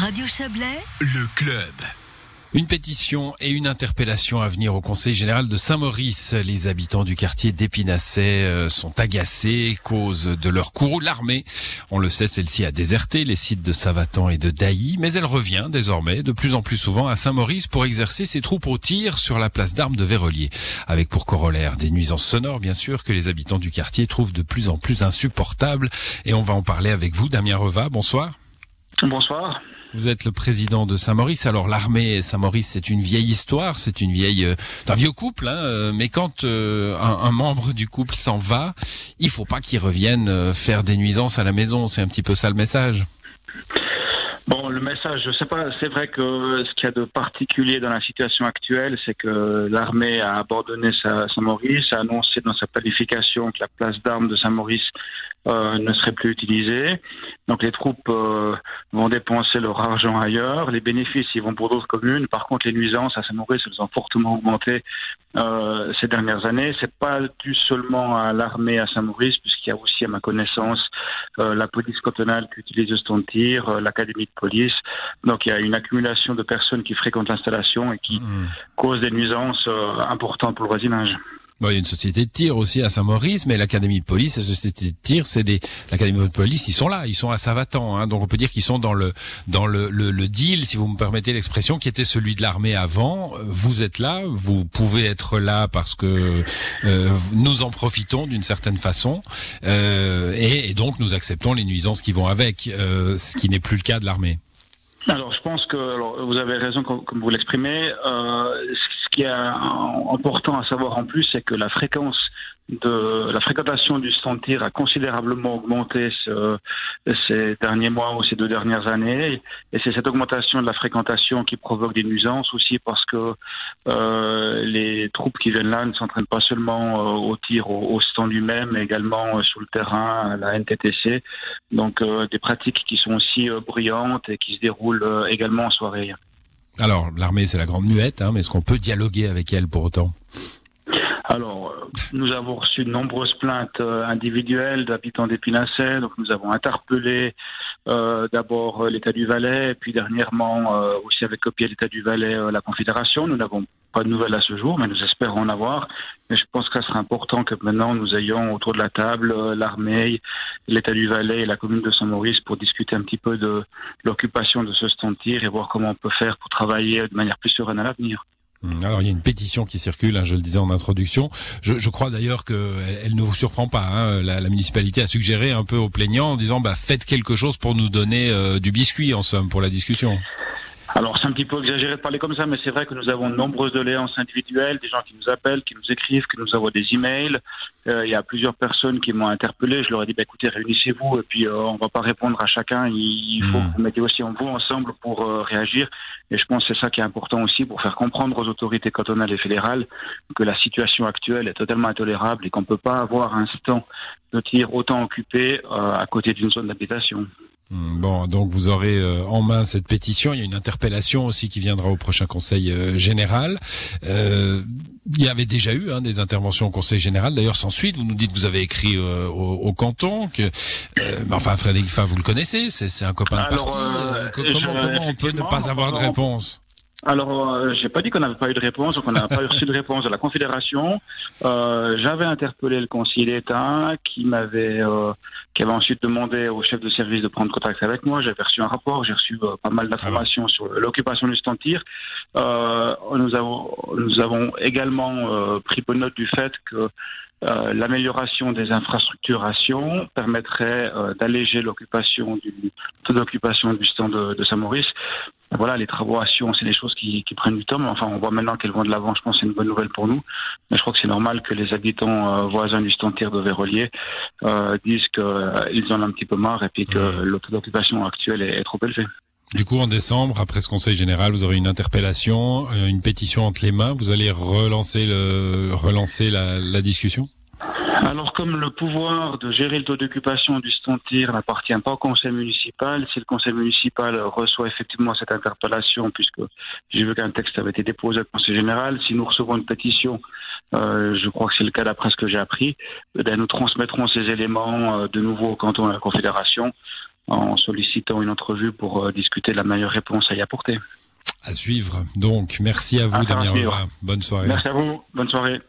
Radio Chablais, le club. Une pétition et une interpellation à venir au Conseil général de Saint-Maurice. Les habitants du quartier d'Épinasset euh, sont agacés, cause de leur courroux. L'armée, on le sait, celle-ci a déserté les sites de Savatan et de Dailly, mais elle revient désormais de plus en plus souvent à Saint-Maurice pour exercer ses troupes au tir sur la place d'armes de Vérolier. Avec pour corollaire des nuisances sonores, bien sûr, que les habitants du quartier trouvent de plus en plus insupportables. Et on va en parler avec vous, Damien Reva. Bonsoir. Bonsoir. Vous êtes le président de Saint-Maurice. Alors l'armée Saint-Maurice, c'est une vieille histoire, c'est une vieille, euh, un vieux couple. Hein, euh, mais quand euh, un, membre du couple s'en va, il faut pas qu'il revienne faire des nuisances à la maison. C'est un petit peu ça le message. Bon, le message, je sais pas. C'est vrai que ce qu'il y a de particulier dans la situation actuelle, c'est que l'armée a abandonné Saint-Maurice, a annoncé dans sa planification que la place d'armes de Saint-Maurice euh, ne serait plus utilisée. Donc les troupes euh, vont dépenser leur argent ailleurs. Les bénéfices, ils vont pour d'autres communes. Par contre, les nuisances à Saint-Maurice, elles ont fortement augmenté euh, ces dernières années. C'est pas dû seulement à l'armée à Saint-Maurice, puisqu'il y a aussi, à ma connaissance, la police cantonale qui utilise le tir, l'académie de police. Donc il y a une accumulation de personnes qui fréquentent l'installation et qui mmh. causent des nuisances importantes pour le voisinage. Bon, il y a une société de tir aussi à Saint-Maurice, mais l'académie de police, la société de tir, c'est des l'académie de police, ils sont là, ils sont à Savatan, hein, donc on peut dire qu'ils sont dans le dans le, le, deal, si vous me permettez l'expression, qui était celui de l'armée avant. Vous êtes là, vous pouvez être là parce que euh, nous en profitons d'une certaine façon, euh, et, donc nous acceptons les nuisances qui vont avec, euh, ce qui n'est plus le cas de l'armée. Alors, je pense que alors, vous avez raison comme, vous l'exprimez. Euh, qui est important à savoir en plus, c'est que la fréquence de la fréquentation du tir a considérablement augmenté ces derniers mois ou ces deux dernières années. Et c'est cette augmentation de la fréquentation qui provoque des nuisances aussi parce que euh, les troupes qui viennent là ne s'entraînent pas seulement euh, au tir au, stand lui-même, mais également euh, sur le terrain, à la NTTC. Donc des pratiques qui sont aussi bruyantes et qui se déroulent également en soirée. Alors, l'armée, c'est la grande muette, hein, mais est-ce qu'on peut dialoguer avec elle pour autant? Alors, euh, nous avons reçu de nombreuses plaintes euh, individuelles d'habitants d'Épinasset. Donc, nous avons interpellé euh, d'abord l'État du Valais, puis dernièrement aussi avec copié l'État du Valais la Confédération. Nous n'avons pas de nouvelles à ce jour, mais nous espérons en avoir. Mais je pense que ce sera important que maintenant nous ayons autour de la table l'armée, l'État du Valais et la commune de Saint-Maurice pour discuter un petit peu de l'occupation de ce stand et voir comment on peut faire pour travailler de manière plus sereine à l'avenir. Hum, alors il y a une pétition qui circule, hein, je le disais en introduction. Je, crois d'ailleurs qu'elle elle ne vous surprend pas. Hein. La, la, municipalité a suggéré un peu aux plaignants en disant bah, faites quelque chose pour nous donner euh, du biscuit en somme pour la discussion. Alors c'est un petit peu exagéré de parler comme ça, mais c'est vrai que nous avons de nombreuses doléances individuelles, des gens qui nous appellent, qui nous écrivent, qui nous envoient des emails. Euh, il y a plusieurs personnes qui m'ont interpellé. Je leur ai dit bah, écoutez, réunissez-vous et puis euh, on va pas répondre à chacun. Il, faut hmm. que vous mettiez aussi en vous ensemble pour euh, réagir. Et je pense que c'est ça qui est important aussi pour faire comprendre aux autorités cantonales et fédérales que la situation actuelle est totalement intolérable et qu'on ne peut pas avoir un stand de tir autant occupé à côté d'une zone d'habitation. Hmm, bon, donc vous aurez euh, en main cette pétition. Il y a une interpellation aussi qui viendra au prochain Conseil euh, général. Euh, il y avait déjà eu hein, des interventions au Conseil général. D'ailleurs, sans suite, vous nous dites que vous avez écrit au, au, canton. Que, enfin, Frédéric Fa, vous le connaissez, c'est un copain de parti. comment, comment on peut ne pas avoir de réponse alors, euh, j'ai pas dit qu'on n'avait pas eu de réponse, qu'on n'a pas reçu de réponse de la Confédération. Euh, j'avais interpellé le conseiller d'État qui m'avait, euh, qui avait ensuite demandé au chef de service de prendre contact avec moi. J'avais reçu un rapport, j'ai reçu euh, pas mal d'informations sur l'occupation du stantir. Euh, nous avons, nous avons également pris bonne note du fait que euh, l'amélioration des infrastructurations permettrait euh, d'alléger l'occupation du taux d'occupation du stand de, de Saint-Maurice. Voilà, les travaux à Sion, c'est des choses qui, qui, prennent du temps, mais enfin, on voit maintenant qu'elles vont de l'avant. Je pense que c'est une bonne nouvelle pour nous. Mais je crois que c'est normal que les habitants euh, voisins du stand de Vérolier disent qu'ils en ont un petit peu marre et puis que le taux d'occupation actuel est, trop élevé. Du coup, en décembre, après ce Conseil général, vous aurez une interpellation, une pétition entre les mains. Vous allez relancer, le, relancer la, la discussion? Alors, comme le pouvoir de gérer le taux d'occupation du tir n'appartient pas au conseil municipal, si le conseil municipal reçoit effectivement cette interpellation, puisque j'ai vu qu'un texte avait été déposé au conseil général, si nous recevons une pétition, euh, je crois que c'est le cas d'après ce que j'ai appris, eh nous transmettrons ces éléments euh, de nouveau au canton et à la confédération en sollicitant une entrevue pour discuter de la meilleure réponse à y apporter. À suivre. Donc, merci à vous, Damien Bonne soirée. Merci à vous. Bonne soirée.